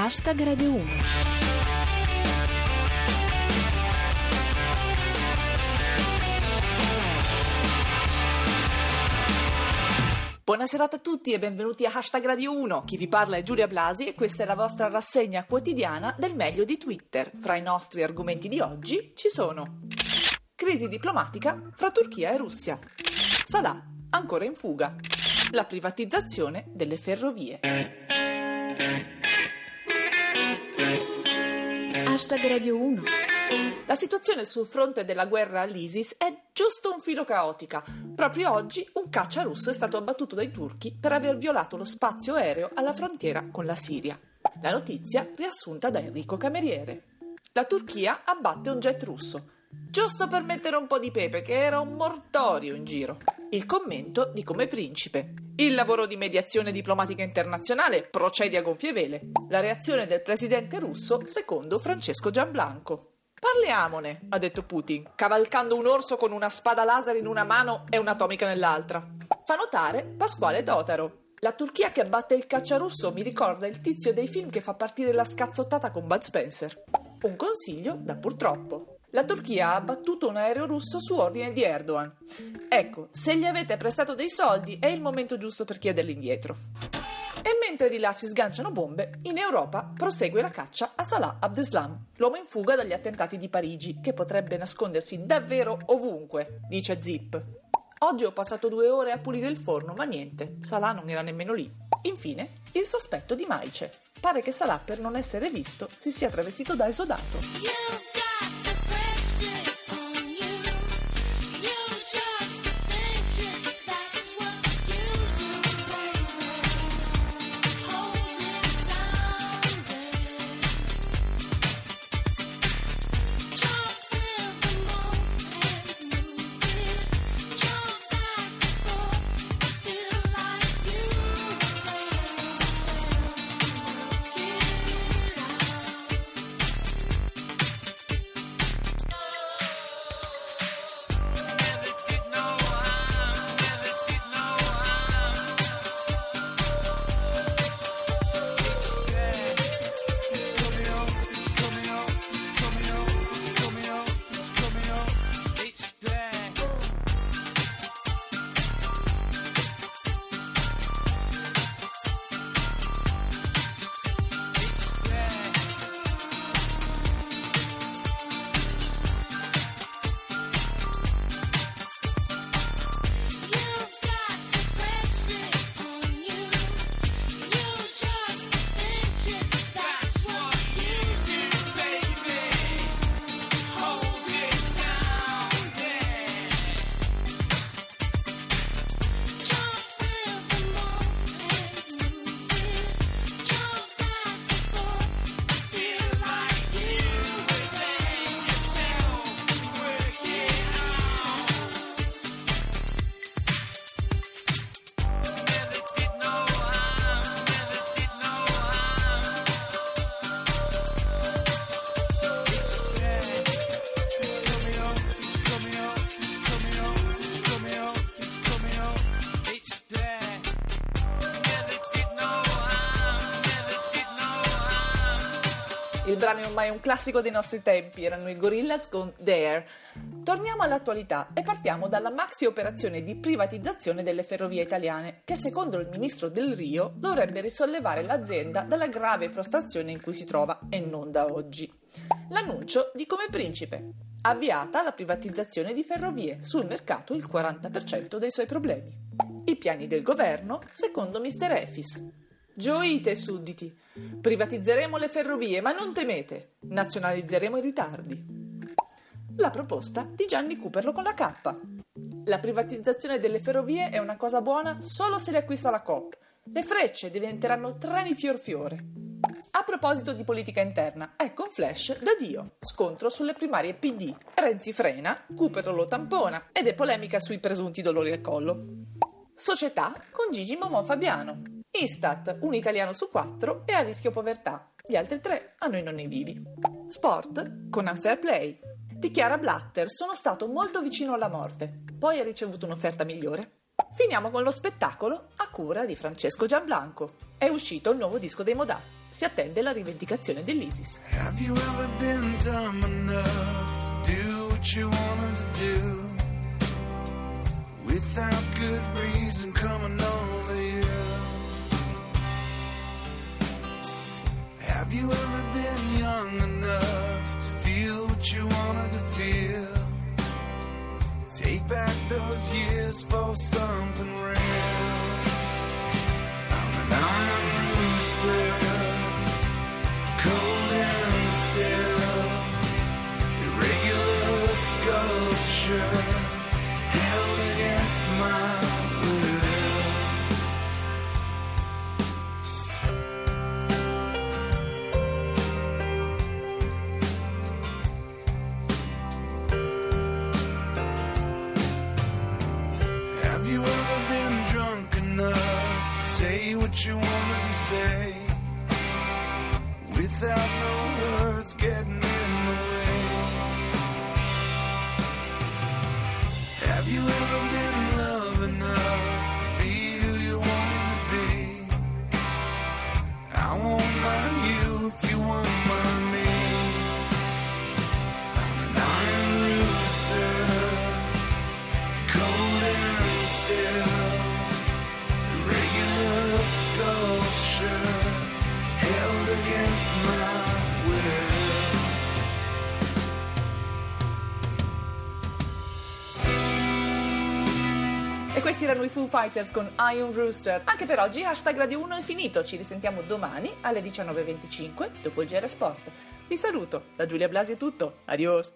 Hashtag Radio 1. Buonasera a tutti e benvenuti a Hashtag Radio 1. Chi vi parla è Giulia Blasi e questa è la vostra rassegna quotidiana del meglio di Twitter. Fra i nostri argomenti di oggi ci sono crisi diplomatica fra Turchia e Russia, Salah ancora in fuga, la privatizzazione delle ferrovie. Hashtag Radio 1. La situazione sul fronte della guerra all'ISIS è giusto un filo caotica. Proprio oggi un caccia russo è stato abbattuto dai turchi per aver violato lo spazio aereo alla frontiera con la Siria. La notizia riassunta da Enrico Cameriere. La Turchia abbatte un jet russo, giusto per mettere un po' di pepe, che era un mortorio in giro. Il commento di Come Principe. Il lavoro di mediazione diplomatica internazionale procede a gonfie vele. La reazione del presidente russo secondo Francesco Gianblanco. Parliamone, ha detto Putin, cavalcando un orso con una spada laser in una mano e un'atomica nell'altra. Fa notare Pasquale Totaro. La Turchia che abbatte il cacciarusso mi ricorda il tizio dei film che fa partire la scazzottata con Bud Spencer. Un consiglio da purtroppo. La Turchia ha abbattuto un aereo russo su ordine di Erdogan. Ecco, se gli avete prestato dei soldi è il momento giusto per chiederli indietro. E mentre di là si sganciano bombe, in Europa prosegue la caccia a Salah Abdeslam, l'uomo in fuga dagli attentati di Parigi, che potrebbe nascondersi davvero ovunque, dice Zip. Oggi ho passato due ore a pulire il forno, ma niente, Salah non era nemmeno lì. Infine, il sospetto di Maice. Pare che Salah, per non essere visto, si sia travestito da esodato. Il brano è ormai un classico dei nostri tempi, erano i Gorillaz con Dare. Torniamo all'attualità e partiamo dalla maxi operazione di privatizzazione delle ferrovie italiane, che secondo il ministro Del Rio dovrebbe risollevare l'azienda dalla grave prostrazione in cui si trova e non da oggi. L'annuncio di Come Principe. Avviata la privatizzazione di ferrovie, sul mercato il 40% dei suoi problemi. I piani del governo, secondo Mr. Efis. Gioite, sudditi. Privatizzeremo le ferrovie, ma non temete, nazionalizzeremo i ritardi. La proposta di Gianni Cooperlo con la K. La privatizzazione delle ferrovie è una cosa buona solo se le acquista la Coop. Le frecce diventeranno treni fior fiore. A proposito di politica interna, ecco un flash da Dio. Scontro sulle primarie PD. Renzi frena, Cooperlo lo tampona ed è polemica sui presunti dolori al collo. Società con Gigi Momò Fabiano. Istat, un italiano su quattro è a rischio povertà. Gli altri tre hanno i nonni vivi. Sport con Unfair Play. Dichiara Blatter, sono stato molto vicino alla morte. Poi ha ricevuto un'offerta migliore. Finiamo con lo spettacolo a cura di Francesco Gianblanco. È uscito il nuovo disco dei Modà. Si attende la rivendicazione dell'ISIS. Have you ever been dumb enough to do what you wanted to do without good reason coming over you? Have you ever been young enough to feel what you wanted to feel? Take back those years for something real. You ever been drunk enough to say what you wanted to say without no words getting in the way? Have you ever E questi erano i Foo Fighters con Iron Rooster. Anche per oggi hashtag Radio 1 è finito. Ci risentiamo domani alle 19.25 dopo il GR Sport. Vi saluto, da Giulia Blasi è tutto. Adios.